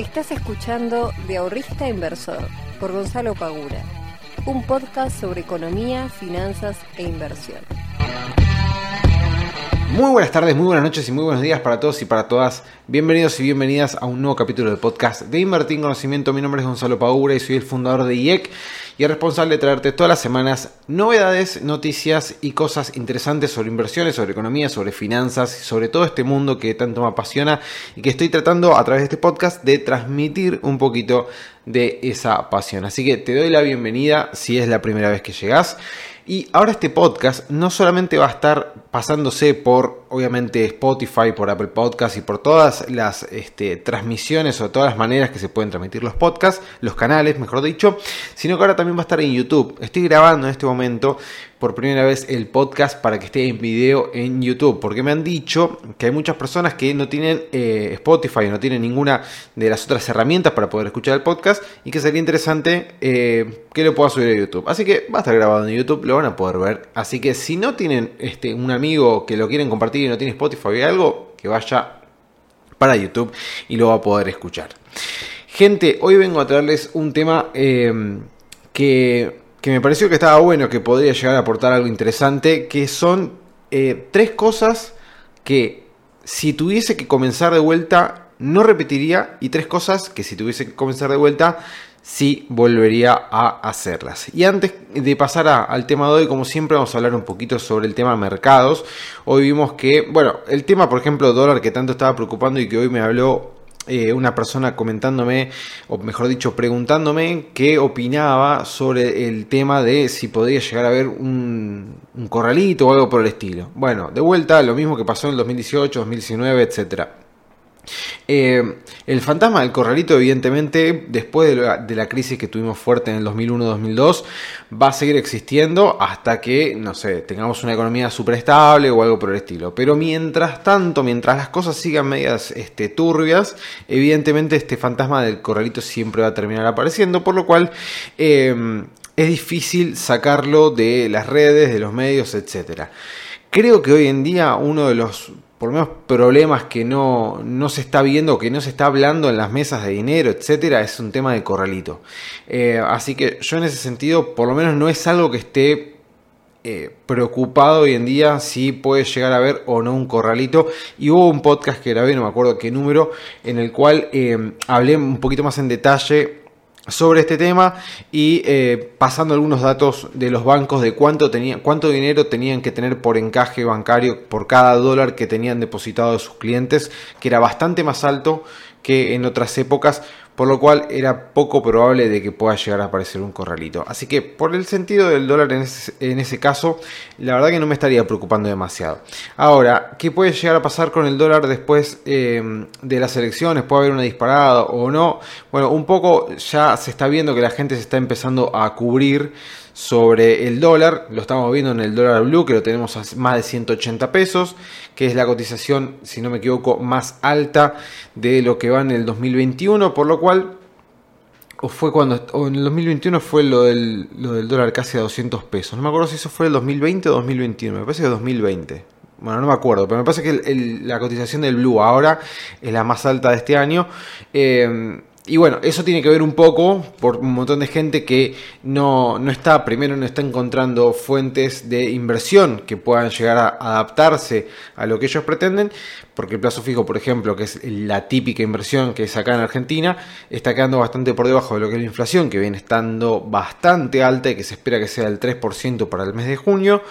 Estás escuchando De Ahorrista Inversor por Gonzalo Pagura, un podcast sobre economía, finanzas e inversión. Muy buenas tardes, muy buenas noches y muy buenos días para todos y para todas. Bienvenidos y bienvenidas a un nuevo capítulo del podcast de Invertir en Conocimiento. Mi nombre es Gonzalo Paura y soy el fundador de IEC y el responsable de traerte todas las semanas novedades, noticias y cosas interesantes sobre inversiones, sobre economía, sobre finanzas sobre todo este mundo que tanto me apasiona y que estoy tratando a través de este podcast de transmitir un poquito de esa pasión. Así que te doy la bienvenida si es la primera vez que llegas. Y ahora este podcast no solamente va a estar pasándose por, obviamente, Spotify, por Apple Podcasts y por todas las este, transmisiones o todas las maneras que se pueden transmitir los podcasts, los canales, mejor dicho, sino que ahora también va a estar en YouTube. Estoy grabando en este momento por primera vez el podcast para que esté en video en YouTube, porque me han dicho que hay muchas personas que no tienen eh, Spotify, no tienen ninguna de las otras herramientas para poder escuchar el podcast y que sería interesante eh, que lo pueda subir a YouTube. Así que va a estar grabado en YouTube, lo van a poder ver. Así que si no tienen este, un amigo que lo quieren compartir y no tiene Spotify o algo, que vaya para YouTube y lo va a poder escuchar. Gente, hoy vengo a traerles un tema eh, que que me pareció que estaba bueno, que podría llegar a aportar algo interesante, que son eh, tres cosas que si tuviese que comenzar de vuelta no repetiría y tres cosas que si tuviese que comenzar de vuelta sí volvería a hacerlas. Y antes de pasar al tema de hoy, como siempre vamos a hablar un poquito sobre el tema mercados. Hoy vimos que, bueno, el tema por ejemplo dólar que tanto estaba preocupando y que hoy me habló eh, una persona comentándome, o mejor dicho, preguntándome qué opinaba sobre el tema de si podría llegar a haber un, corralito o algo por el estilo. Bueno, de vuelta, lo mismo que pasó en el 2018, 2019, etcétera. Eh, el fantasma del corralito, evidentemente, después de la, crisis que tuvimos fuerte en el 2001-2002, va a seguir existiendo hasta que, no sé, tengamos una economía súper estable o algo por el estilo. Pero mientras tanto, mientras las cosas sigan medias este, turbias, evidentemente este fantasma del corralito siempre va a terminar apareciendo, por lo cual eh, es difícil sacarlo de las redes, de los medios, etc. Creo que hoy en día uno de los por lo menos problemas que no, no, se está viendo, que no se está hablando en las mesas de dinero, etcétera, es un tema de corralito. Eh, así que yo en ese sentido, por lo menos no es algo que esté eh, preocupado hoy en día si puede llegar a haber o no un corralito. Y hubo un podcast que grabé, no me acuerdo qué número, en el cual eh, hablé un poquito más en detalle sobre este tema y eh, pasando algunos datos de los bancos de cuánto, cuánto dinero tenían que tener por encaje bancario por cada dólar que tenían depositado de sus clientes, que era bastante más alto que en otras épocas, por lo cual era poco probable de que pueda llegar a aparecer un corralito. Así que por el sentido del dólar en ese, caso, la verdad que no me estaría preocupando demasiado. Ahora, ¿qué puede llegar a pasar con el dólar después eh, de las elecciones? ¿Puede haber una disparada o no? Bueno, un poco ya se está viendo que la gente se está empezando a cubrir sobre el dólar, lo estamos viendo en el dólar blue, que lo tenemos a más de 180 pesos, que es la cotización, si no me equivoco, más alta de lo que va en el 2021, por lo cual, o fue cuando, o en el 2021 fue lo del, lo del dólar casi a 200 pesos, no me acuerdo si eso fue el 2020 o 2021, me parece que 2020. Bueno, no me acuerdo, pero me parece que la cotización del Blue ahora es la más alta de este año. Eh, y bueno, eso tiene que ver un poco por un montón de gente que no, no, está, primero no está encontrando fuentes de inversión que puedan llegar a adaptarse a lo que ellos pretenden, porque el plazo fijo, por ejemplo, que es la típica inversión que es acá en Argentina, está quedando bastante por debajo de lo que es la inflación, que viene estando bastante alta y que se espera que sea del 3% para el mes de junio.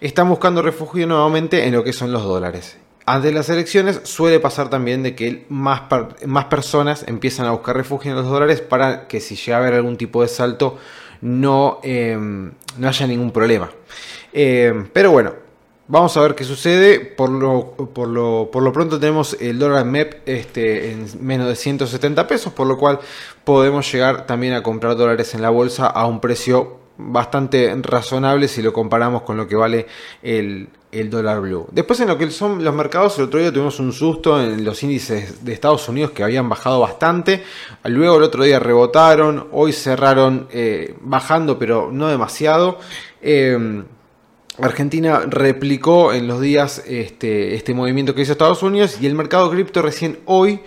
Están buscando refugio nuevamente en lo que son los dólares. Antes de las elecciones suele pasar también de que más, más personas empiezan a buscar refugio en los dólares para que si llega a haber algún tipo de salto no, em, no haya ningún problema. Em, pero bueno, vamos a ver qué sucede. Por lo, por lo, por lo pronto tenemos el dólar MEP este, en menos de 170 pesos, por lo cual podemos llegar también a comprar dólares en la bolsa a un precio bastante razonable si lo comparamos con lo que vale el, el dólar blue. Después en lo que son los mercados, el otro día tuvimos un susto en los índices de Estados Unidos que habían bajado bastante. Luego el otro día rebotaron, hoy cerraron eh, bajando pero no demasiado. Eh, Argentina replicó en los días este, este movimiento que hizo Estados Unidos y el mercado cripto recién hoy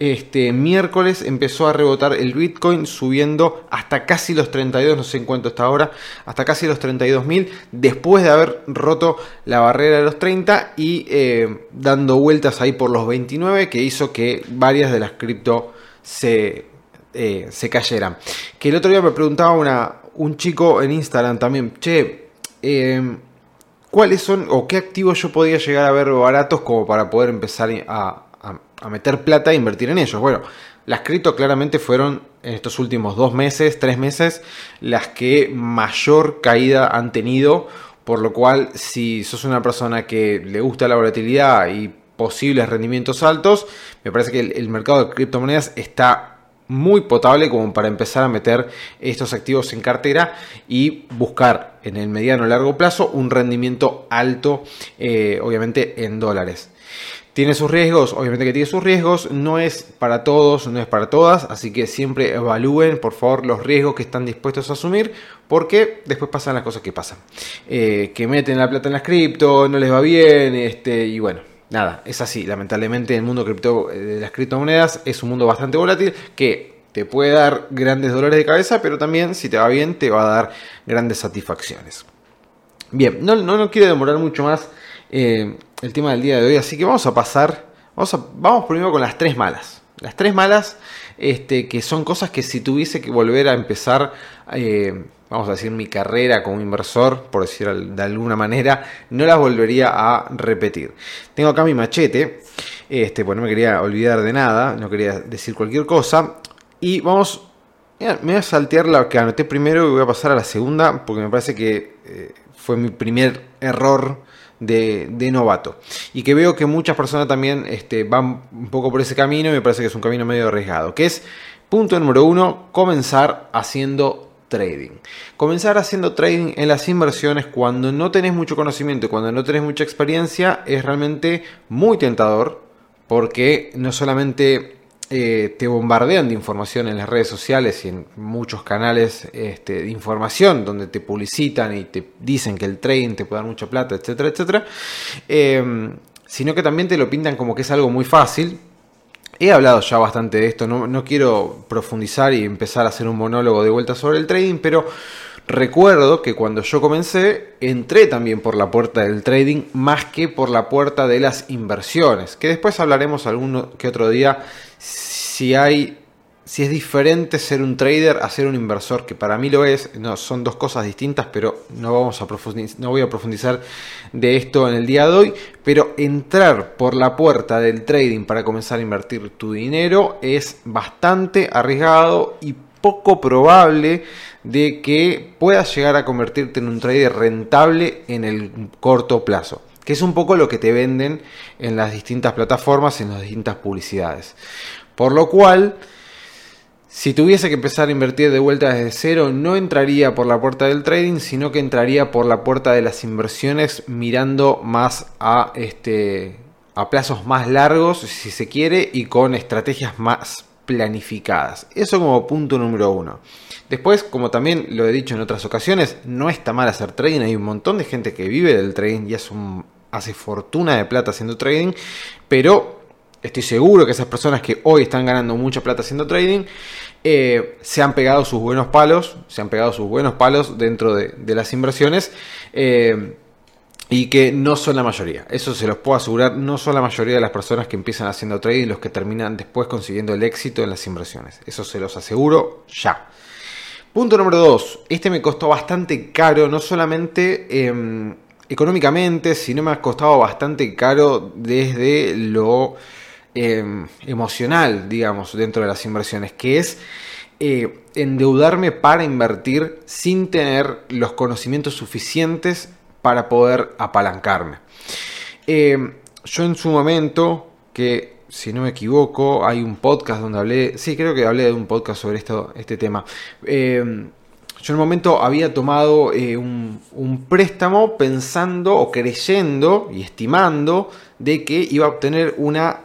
este miércoles empezó a rebotar el Bitcoin subiendo hasta casi los 32, no sé en cuánto está ahora, hasta casi los 32 mil, después de haber roto la barrera de los 30 y eh, dando vueltas ahí por los 29, que hizo que varias de las cripto se, eh, se cayeran. Que el otro día me preguntaba una, un chico en Instagram también, che, eh, ¿cuáles son o qué activos yo podía llegar a ver baratos como para poder empezar a, a meter plata e invertir en ellos. Bueno, las cripto claramente fueron en estos últimos dos meses, tres meses, las que mayor caída han tenido. Por lo cual, si sos una persona que le gusta la volatilidad y posibles rendimientos altos, me parece que el, mercado de criptomonedas está muy potable como para empezar a meter estos activos en cartera y buscar en el mediano o largo plazo un rendimiento alto, eh, obviamente en dólares. Tiene sus riesgos, obviamente que tiene sus riesgos, no es para todos, no es para todas, así que siempre evalúen por favor los riesgos que están dispuestos a asumir, porque después pasan las cosas que pasan. Eh, que meten la plata en las cripto, no les va bien, este, y bueno, nada, es así, lamentablemente el mundo cripto, eh, de las criptomonedas es un mundo bastante volátil que te puede dar grandes dolores de cabeza, pero también si te va bien te va a dar grandes satisfacciones. Bien, no, no, no quiero demorar mucho más eh, el tema del día de hoy. Así que vamos a pasar, vamos, vamos primero con las tres malas. Las tres malas, este, que son cosas que si tuviese que volver a empezar, eh, vamos a decir, mi carrera como inversor, por decir de alguna manera, no las volvería a repetir. Tengo acá mi machete, este, pues no me quería olvidar de nada, no quería decir cualquier cosa. Y vamos, me voy a saltear la que anoté primero y voy a pasar a la segunda, porque me parece que eh, fue mi primer error de, novato. Y que veo que muchas personas también este, van un poco por ese camino y me parece que es un camino medio arriesgado. Que es, punto número uno, comenzar haciendo trading. Comenzar haciendo trading en las inversiones cuando no tenés mucho conocimiento, cuando no tenés mucha experiencia, es realmente muy tentador porque no solamente eh, te bombardean de información en las redes sociales y en muchos canales este, de información donde te publicitan y te dicen que el trading te puede dar mucha plata, etcétera, etcétera, em, sino que también te lo pintan como que es algo muy fácil. He hablado ya bastante de esto, no, no quiero profundizar y empezar a hacer un monólogo de vuelta sobre el trading, pero Recuerdo que cuando yo comencé entré también por la puerta del trading más que por la puerta de las inversiones, que después hablaremos algún que otro día si hay si es diferente ser un trader a ser un inversor, que para mí lo es, no, son dos cosas distintas, pero no, vamos a no voy a profundizar de esto en el día de hoy, pero entrar por la puerta del trading para comenzar a invertir tu dinero es bastante arriesgado y poco probable de que puedas llegar a convertirte en un trader rentable en el corto plazo que es un poco lo que te venden en las distintas plataformas, en las distintas publicidades. Por lo cual, si tuviese que empezar a invertir de vuelta desde cero, no entraría por la puerta del trading, sino que entraría por la puerta de las inversiones mirando más a, este, a plazos más largos, si se quiere, y con estrategias más planificadas. Eso como punto número uno. Después, como también lo he dicho en otras ocasiones, no está mal hacer trading. Hay un montón de gente que vive del trading y hace fortuna de plata haciendo trading. Pero estoy seguro que esas personas que hoy están ganando mucha plata haciendo trading eh, se han pegado sus buenos palos. Se han pegado sus buenos palos dentro de, las inversiones. Eh, y que no son la mayoría. Eso se los puedo asegurar, no son la mayoría de las personas que empiezan haciendo trading los que terminan después consiguiendo el éxito en las inversiones. Eso se los aseguro ya. Punto número 2. Este me costó bastante caro, no solamente em, económicamente, sino me ha costado bastante caro desde lo em, emocional, digamos, dentro de las inversiones, que es eh, endeudarme para invertir sin tener los conocimientos suficientes para poder apalancarme. Eh, yo en su momento, que si no me equivoco, hay un podcast donde hablé, sí, creo que hablé de un podcast sobre esto, este tema. Eh, yo en un momento había tomado eh, un, préstamo pensando o creyendo y estimando de que iba a obtener una,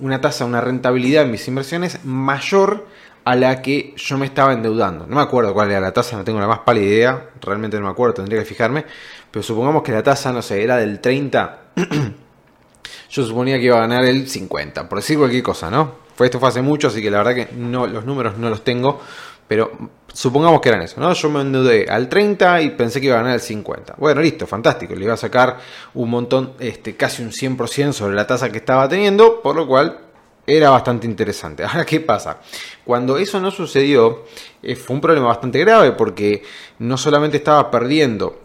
una tasa, una rentabilidad en mis inversiones mayor a la que yo me estaba endeudando. No me acuerdo cuál era la tasa, no tengo la más pálida idea, realmente no me acuerdo, tendría que fijarme, pero supongamos que la tasa, no sé, era del 30, yo suponía que iba a ganar el 50, por decir cualquier cosa, ¿no? Esto fue hace mucho, así que la verdad que no, los números no los tengo. Pero supongamos que eran eso, ¿no? Yo me endeudé al 30 y pensé que iba a ganar el 50. Bueno, listo, fantástico. Le iba a sacar un montón, este, casi un 100% sobre la tasa que estaba teniendo, por lo cual era bastante interesante. Ahora, ¿qué pasa? Cuando eso no sucedió, eh, fue un problema bastante grave porque no solamente estaba perdiendo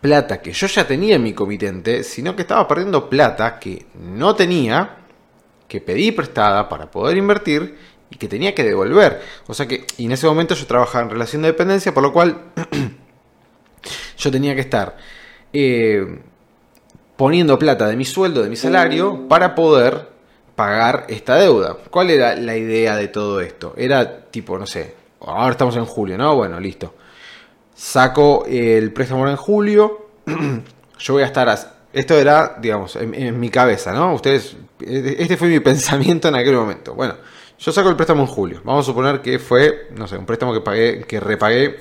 plata que yo ya tenía en mi comitente, sino que estaba perdiendo plata que no tenía, que pedí prestada para poder invertir y que tenía que devolver. O sea que, y en ese momento yo trabajaba en relación de dependencia, por lo cual yo tenía que estar eh, poniendo plata de mi sueldo, de mi salario, para poder pagar esta deuda. ¿Cuál era la idea de todo esto? Era tipo, no sé, ahora estamos en julio, ¿no? Bueno, listo. Saco el préstamo en julio. Yo voy a estar... Esto era, digamos, en, en, mi cabeza, ¿no? Ustedes... Este fue mi pensamiento en aquel momento. Bueno, yo saco el préstamo en julio. Vamos a suponer que fue, no sé, un préstamo que pagué, que repagué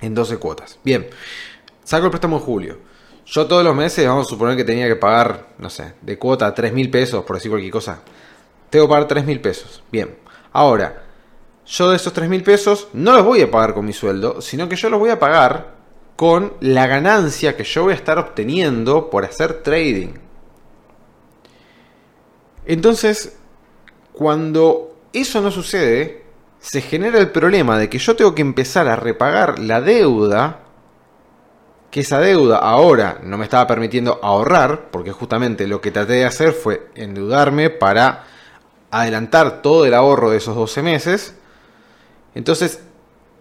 en 12 cuotas. Bien, saco el préstamo en julio. Yo todos los meses, vamos a suponer que tenía que pagar, no sé, de cuota 3 mil pesos, por decir cualquier cosa. Tengo que pagar 3 mil pesos. Bien. Ahora, yo de esos 3 mil pesos no los voy a pagar con mi sueldo, sino que yo los voy a pagar con la ganancia que yo voy a estar obteniendo por hacer trading. Entonces, cuando eso no sucede, se genera el problema de que yo tengo que empezar a repagar la deuda, que esa deuda ahora no me estaba permitiendo ahorrar, porque justamente lo que traté de hacer fue endeudarme para adelantar todo el ahorro de esos 12 meses. Entonces,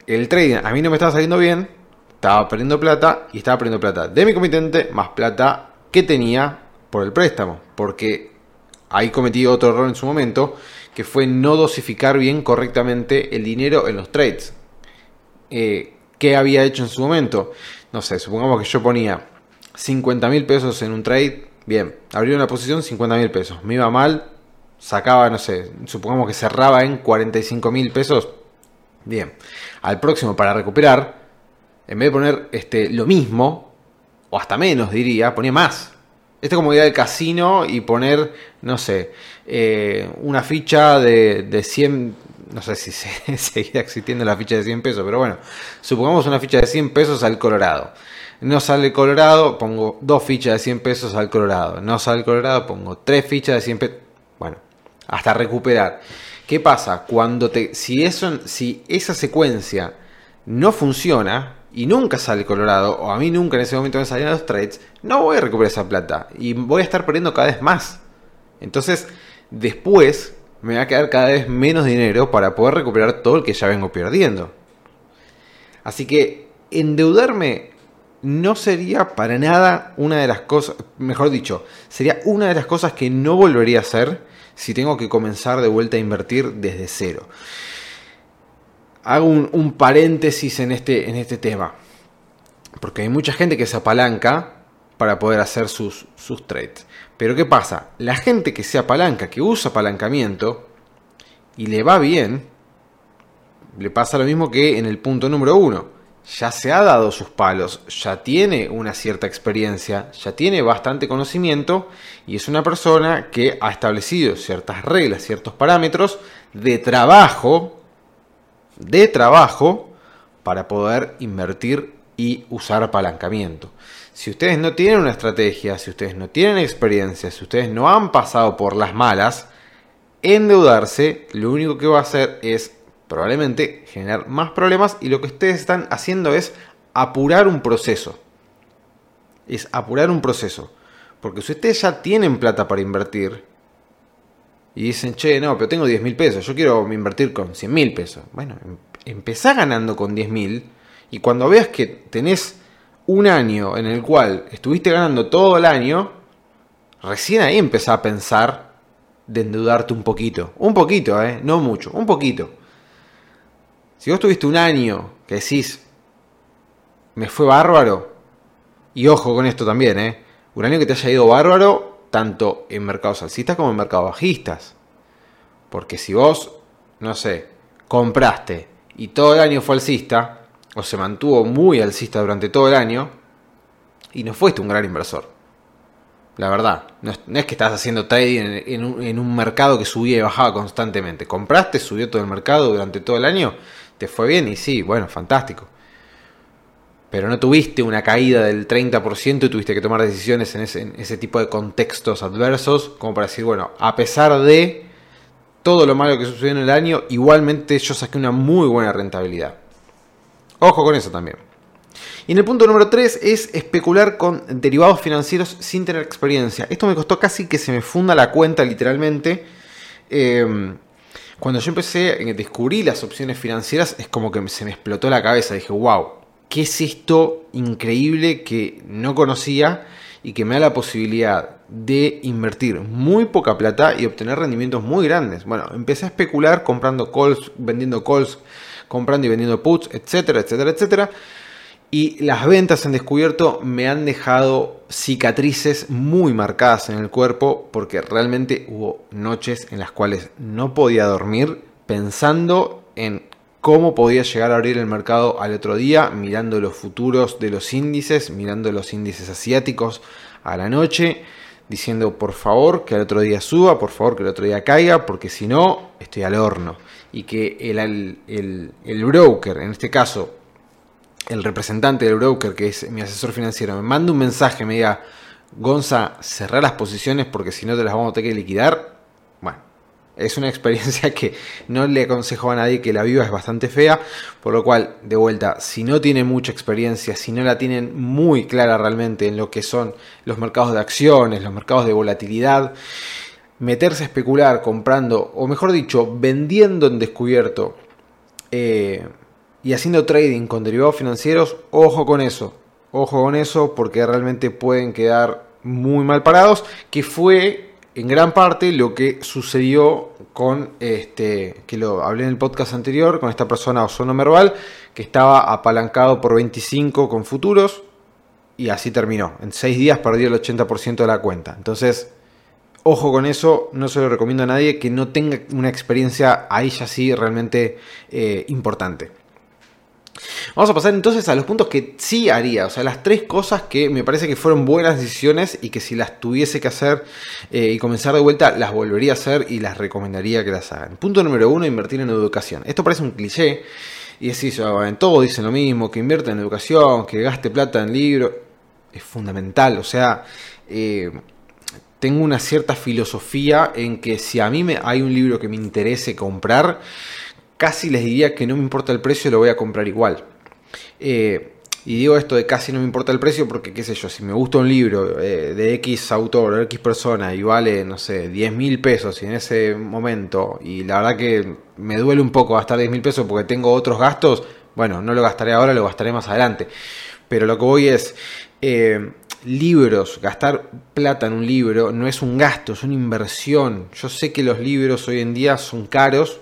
el trading a mí no me estaba saliendo bien, estaba perdiendo plata y estaba perdiendo plata de mi comitente más plata que tenía por el préstamo, porque ahí cometí otro error en su momento, que fue no dosificar bien correctamente el dinero en los trades. Eh, ¿Qué había hecho en su momento? No sé, supongamos que yo ponía 50 mil pesos en un trade. Bien, abrí una posición 50 mil pesos. Me iba mal, sacaba, no sé, supongamos que cerraba en 45 mil pesos. Bien, al próximo para recuperar, en vez de poner este, lo mismo, o hasta menos diría, ponía más. Esto es como ir al casino y poner, no sé, eh, una ficha de, de 100, no sé si se, seguirá existiendo la ficha de 100 pesos, pero bueno, supongamos una ficha de 100 pesos al Colorado. No sale Colorado, pongo dos fichas de 100 pesos al Colorado. No sale Colorado, pongo tres fichas de 100 pesos. Bueno, hasta recuperar. ¿Qué pasa? Cuando te, si, eso, si esa secuencia no funciona, y nunca sale Colorado, o a mí nunca en ese momento me salían los trades, no voy a recuperar esa plata y voy a estar perdiendo cada vez más. Entonces, después me va a quedar cada vez menos dinero para poder recuperar todo el que ya vengo perdiendo. Así que endeudarme no sería para nada una de las cosas, mejor dicho, sería una de las cosas que no volvería a hacer si tengo que comenzar de vuelta a invertir desde cero hago un, paréntesis en este, en este tema. Porque hay mucha gente que se apalanca para poder hacer sus, sus trades. Pero ¿qué pasa? La gente que se apalanca, que usa apalancamiento y le va bien, le pasa lo mismo que en el punto número uno. Ya se ha dado sus palos, ya tiene una cierta experiencia, ya tiene bastante conocimiento y es una persona que ha establecido ciertas reglas, ciertos parámetros de trabajo de trabajo para poder invertir y usar apalancamiento. Si ustedes no tienen una estrategia, si ustedes no tienen experiencia, si ustedes no han pasado por las malas, endeudarse lo único que va a hacer es probablemente generar más problemas y lo que ustedes están haciendo es apurar un proceso. Es apurar un proceso. Porque si ustedes ya tienen plata para invertir, y dicen, che, no, pero tengo 10 mil pesos, yo quiero invertir con 100 mil pesos. Bueno, em, empezá ganando con 10 mil y cuando veas que tenés un año en el cual estuviste ganando todo el año, recién ahí empezá a pensar de endeudarte un poquito. Un poquito, ¿eh? No mucho, un poquito. Si vos tuviste un año que decís, me fue bárbaro, y ojo con esto también, ¿eh? Un año que te haya ido bárbaro, tanto en mercados alcistas como en mercados bajistas. Porque si vos, no sé, compraste y todo el año fue alcista, o se mantuvo muy alcista durante todo el año, y no fuiste un gran inversor. La verdad, no es, que estás haciendo trading en, un, mercado que subía y bajaba constantemente. Compraste, subió todo el mercado durante todo el año, te fue bien y sí, bueno, fantástico. Pero no tuviste una caída del 30% y tuviste que tomar decisiones en ese, en ese tipo de contextos adversos, como para decir, bueno, a pesar de todo lo malo que sucedió en el año, igualmente yo saqué una muy buena rentabilidad. Ojo con eso también. Y en el punto número 3 es especular con derivados financieros sin tener experiencia. Esto me costó casi que se me funda la cuenta literalmente. Em, cuando yo empecé a descubrir las opciones financieras es como que se me explotó la cabeza. Dije, wow, ¿qué es esto increíble que no conocía y que me da la posibilidad de invertir muy poca plata y obtener rendimientos muy grandes? Bueno, empecé a especular comprando calls, vendiendo calls, comprando y vendiendo puts, etcétera, etcétera, etcétera. Y las ventas en descubierto me han dejado cicatrices muy marcadas en el cuerpo porque realmente hubo noches en las cuales no podía dormir pensando en cómo podía llegar a abrir el mercado al otro día, mirando los futuros de los índices, mirando los índices asiáticos a la noche, diciendo por favor que al otro día suba, por favor que el otro día caiga, porque si no, estoy al horno. Y que el, el, el broker, en este caso el representante del broker, que es mi asesor financiero, me manda un mensaje, me diga, Gonza, cerrar las posiciones porque si no te las vamos a tener que liquidar. Bueno, es una experiencia que no le aconsejo a nadie que la viva, es bastante fea, por lo cual, de vuelta, si no tienen mucha experiencia, si no la tienen muy clara realmente en lo que son los mercados de acciones, los mercados de volatilidad, meterse a especular comprando, o mejor dicho, vendiendo en descubierto, eh, y haciendo trading con derivados financieros, ojo con eso. Ojo con eso porque realmente pueden quedar muy mal parados, que fue en gran parte lo que sucedió con este, que lo hablé en el podcast anterior, con esta persona Ozono Merval, que estaba apalancado por 25 con futuros y así terminó. En 6 días perdió el 80% de la cuenta. Entonces, ojo con eso, no se lo recomiendo a nadie que no tenga una experiencia ahí ya sí realmente eh, importante. Vamos a pasar entonces a los puntos que sí haría, o sea, las tres cosas que me parece que fueron buenas decisiones y que si las tuviese que hacer eh, y comenzar de vuelta, las volvería a hacer y las recomendaría que las hagan. Punto número uno, invertir en educación. Esto parece un cliché y es eso, en todo dicen lo mismo, que invierta en educación, que gaste plata en libros, es fundamental, o sea... Eh, tengo una cierta filosofía en que si a mí me, hay un libro que me interese comprar, casi les diría que no me importa el precio, lo voy a comprar igual. Eh, y digo esto de casi no me importa el precio porque, qué sé yo, si me gusta un libro eh, de X autor o X persona y vale, no sé, 10 mil pesos y en ese momento, y la verdad que me duele un poco gastar 10 mil pesos porque tengo otros gastos, bueno, no lo gastaré ahora, lo gastaré más adelante. Pero lo que voy es, eh, libros, gastar plata en un libro no es un gasto, es una inversión. Yo sé que los libros hoy en día son caros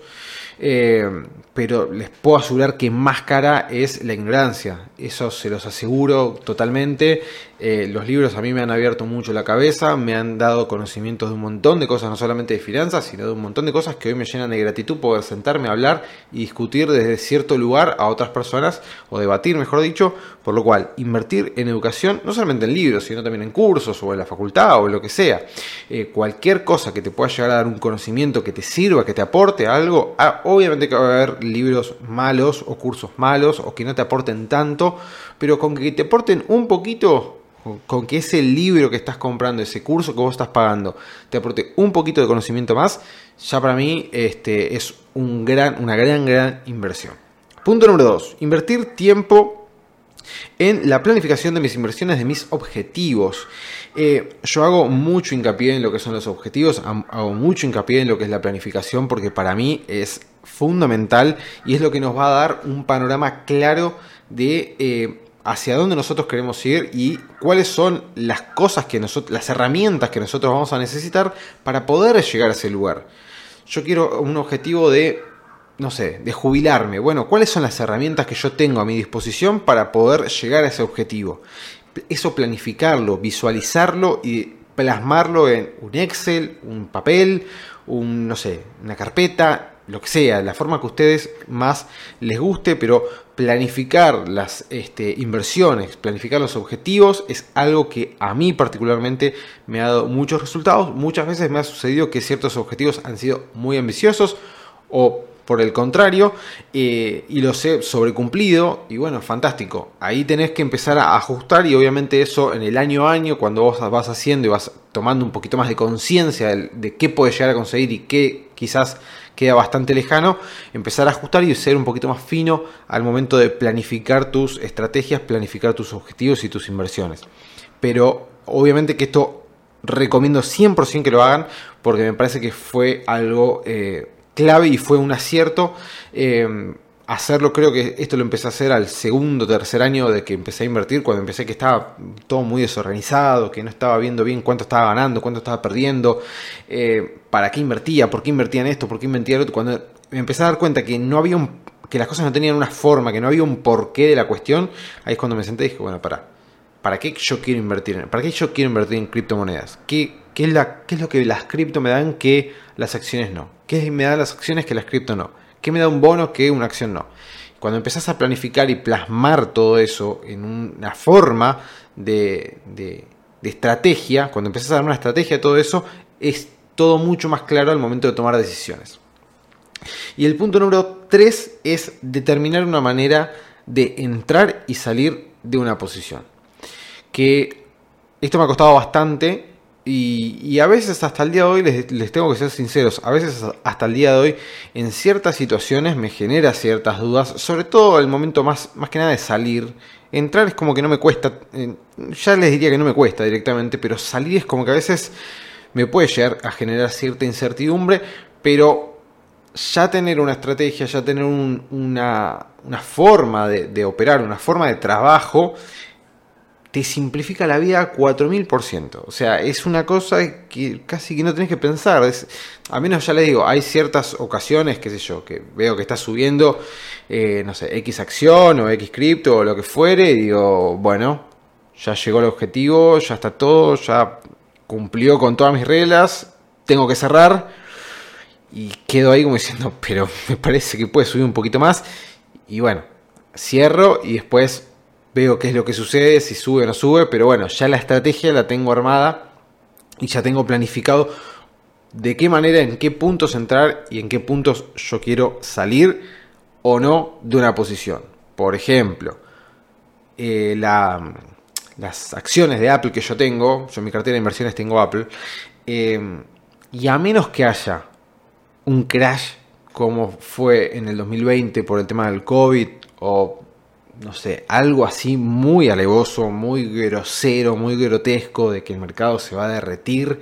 eh, pero les puedo asegurar que más cara es la ignorancia. Eso se los aseguro totalmente. Eh, los libros a mí me han abierto mucho la cabeza, me han dado conocimientos de un montón de cosas, no solamente de finanzas, sino de un montón de cosas que hoy me llenan de gratitud poder sentarme a hablar y discutir desde cierto lugar a otras personas, o debatir, mejor dicho, por lo cual invertir en educación, no solamente en libros, sino también en cursos o en la facultad o lo que sea. Eh, cualquier cosa que te pueda llegar a dar un conocimiento que te sirva, que te aporte algo, ah, obviamente que va a haber libros malos o cursos malos o que no te aporten tanto, pero con que te aporten un poquito, con que ese libro que estás comprando, ese curso que vos estás pagando, te aporte un poquito de conocimiento más, ya para mí este, es un gran, una gran, gran inversión. Punto número 2. Invertir tiempo en la planificación de mis inversiones, de mis objetivos. Eh, yo hago mucho hincapié en lo que son los objetivos, hago mucho hincapié en lo que es la planificación porque para mí es fundamental y es lo que nos va a dar un panorama claro de eh, hacia dónde nosotros queremos ir y cuáles son las cosas que nosotros, las herramientas que nosotros vamos a necesitar para poder llegar a ese lugar. Yo quiero un objetivo de no sé, de jubilarme. Bueno, ¿cuáles son las herramientas que yo tengo a mi disposición para poder llegar a ese objetivo? Eso planificarlo, visualizarlo y plasmarlo en un Excel, un papel, un, no sé, una carpeta, lo que sea, la forma que a ustedes más les guste, pero planificar las este, inversiones, planificar los objetivos, es algo que a mí particularmente me ha dado muchos resultados. Muchas veces me ha sucedido que ciertos objetivos han sido muy ambiciosos o por el contrario, eh, y los he sobrecumplido, y bueno, fantástico. Ahí tenés que empezar a ajustar y obviamente eso en el año a año, cuando vos vas haciendo y vas tomando un poquito más de conciencia de, qué puedes llegar a conseguir y qué quizás queda bastante lejano, empezar a ajustar y ser un poquito más fino al momento de planificar tus estrategias, planificar tus objetivos y tus inversiones. Pero obviamente que esto recomiendo 100% que lo hagan porque me parece que fue algo... Eh, clave y fue un acierto. Eh, hacerlo, creo que esto lo empecé a hacer al segundo, tercer año de que empecé a invertir, cuando empecé que estaba todo muy desorganizado, que no estaba viendo bien cuánto estaba ganando, cuánto estaba perdiendo, eh, para qué invertía, por qué invertía en esto, por qué invertía en otro. Cuando me empecé a dar cuenta que no había un, que las cosas no tenían una forma, que no había un porqué de la cuestión, ahí es cuando me senté y dije, bueno, para, ¿para qué yo quiero invertir en, para qué yo quiero invertir en criptomonedas? ¿Qué, qué, es la, ¿Qué es lo que las cripto me dan que las acciones no? ¿Qué me da las acciones que las cripto no? ¿Qué me da un bono que una acción no? Cuando empezás a planificar y plasmar todo eso en una forma de, estrategia, cuando empezás a dar una estrategia de todo eso, es todo mucho más claro al momento de tomar decisiones. Y el punto número 3 es determinar una manera de entrar y salir de una posición. Que esto me ha costado bastante y, a veces hasta el día de hoy, les, tengo que ser sinceros, a veces hasta el día de hoy en ciertas situaciones me genera ciertas dudas, sobre todo el momento más, más que nada de salir. Entrar es como que no me cuesta, eh, ya les diría que no me cuesta directamente, pero salir es como que a veces me puede llegar a generar cierta incertidumbre, pero ya tener una estrategia, ya tener una, una, forma de, de operar, una forma de trabajo, te simplifica la vida 4000%. O sea, es una cosa que casi que no tenés que pensar. Es, a menos ya le digo, hay ciertas ocasiones, qué sé yo, que veo que está subiendo, eh, no sé, X acción o X cripto o lo que fuere, y digo, bueno, ya llegó el objetivo, ya está todo, ya cumplió con todas mis reglas, tengo que cerrar. Y quedo ahí como diciendo, pero me parece que puede subir un poquito más. Y bueno, cierro y después veo qué es lo que sucede, si sube o no sube, pero bueno, ya la estrategia la tengo armada y ya tengo planificado de qué manera, en qué puntos entrar y en qué puntos yo quiero salir o no de una posición. Por ejemplo, eh, las acciones de Apple que yo tengo, yo en mi cartera de inversiones tengo Apple, eh, y a menos que haya un crash como fue en el 2020 por el tema del COVID o no sé, algo así muy alevoso, muy grosero, muy grotesco de que el mercado se va a derretir,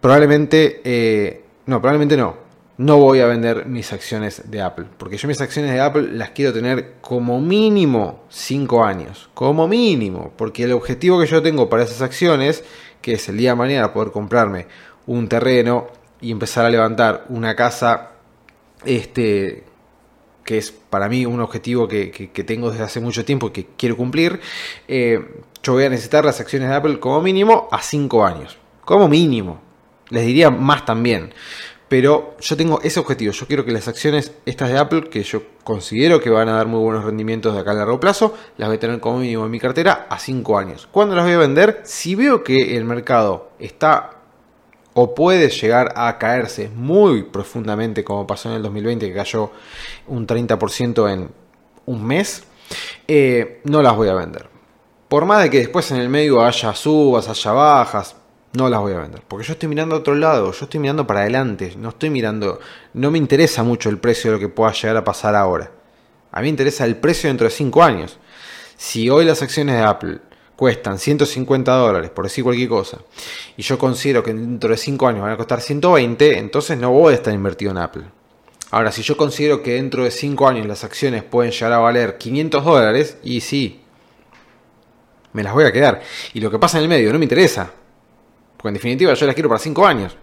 probablemente, eh, no, probablemente no, no voy a vender mis acciones de Apple, porque yo mis acciones de Apple las quiero tener como mínimo 5 años, como mínimo, porque el objetivo que yo tengo para esas acciones, que es el día de mañana poder comprarme un terreno y empezar a levantar una casa este que es para mí un objetivo que, tengo desde hace mucho tiempo y que quiero cumplir, eh, yo voy a necesitar las acciones de Apple como mínimo a 5 años. Como mínimo. Les diría más también. Pero yo tengo ese objetivo. Yo quiero que las acciones estas de Apple, que yo considero que van a dar muy buenos rendimientos de acá a largo plazo, las voy a tener como mínimo en mi cartera a 5 años. ¿Cuándo las voy a vender? Si veo que el mercado está o puede llegar a caerse muy profundamente como pasó en el 2020 que cayó un 30% en un mes, eh, no las voy a vender. Por más de que después en el medio haya subas, haya bajas, no las voy a vender. Porque yo estoy mirando a otro lado, yo estoy mirando para adelante, no estoy mirando, no me interesa mucho el precio de lo que pueda llegar a pasar ahora. A mí me interesa el precio dentro de 5 años. Si hoy las acciones de Apple cuestan 150 dólares, por decir cualquier cosa, y yo considero que dentro de 5 años van a costar 120, entonces no voy a estar invertido en Apple. Ahora, si yo considero que dentro de 5 años las acciones pueden llegar a valer 500 dólares, y sí, me las voy a quedar. Y lo que pasa en el medio no me interesa, porque en definitiva yo las quiero para 5 años.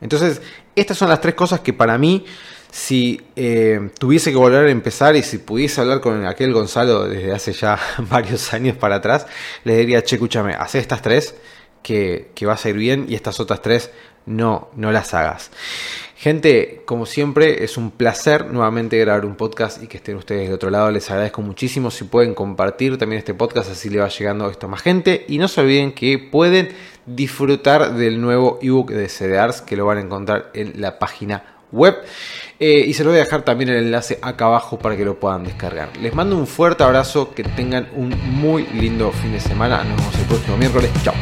Entonces, estas son las tres cosas que para mí si eh, tuviese que volver a empezar y si pudiese hablar con aquel Gonzalo desde hace ya varios años para atrás, le diría, che, escúchame, haz estas tres que, que va a ir bien y estas otras tres no, no las hagas. Gente, como siempre, es un placer nuevamente grabar un podcast y que estén ustedes de otro lado. Les agradezco muchísimo si pueden compartir también este podcast, así le va llegando esto a más gente. Y no se olviden que pueden disfrutar del nuevo ebook de CDRs que lo van a encontrar en la página web. Eh, y se lo voy a dejar también el enlace acá abajo para que lo puedan descargar. Les mando un fuerte abrazo, que tengan un muy lindo fin de semana. Nos vemos el próximo miércoles. Chao.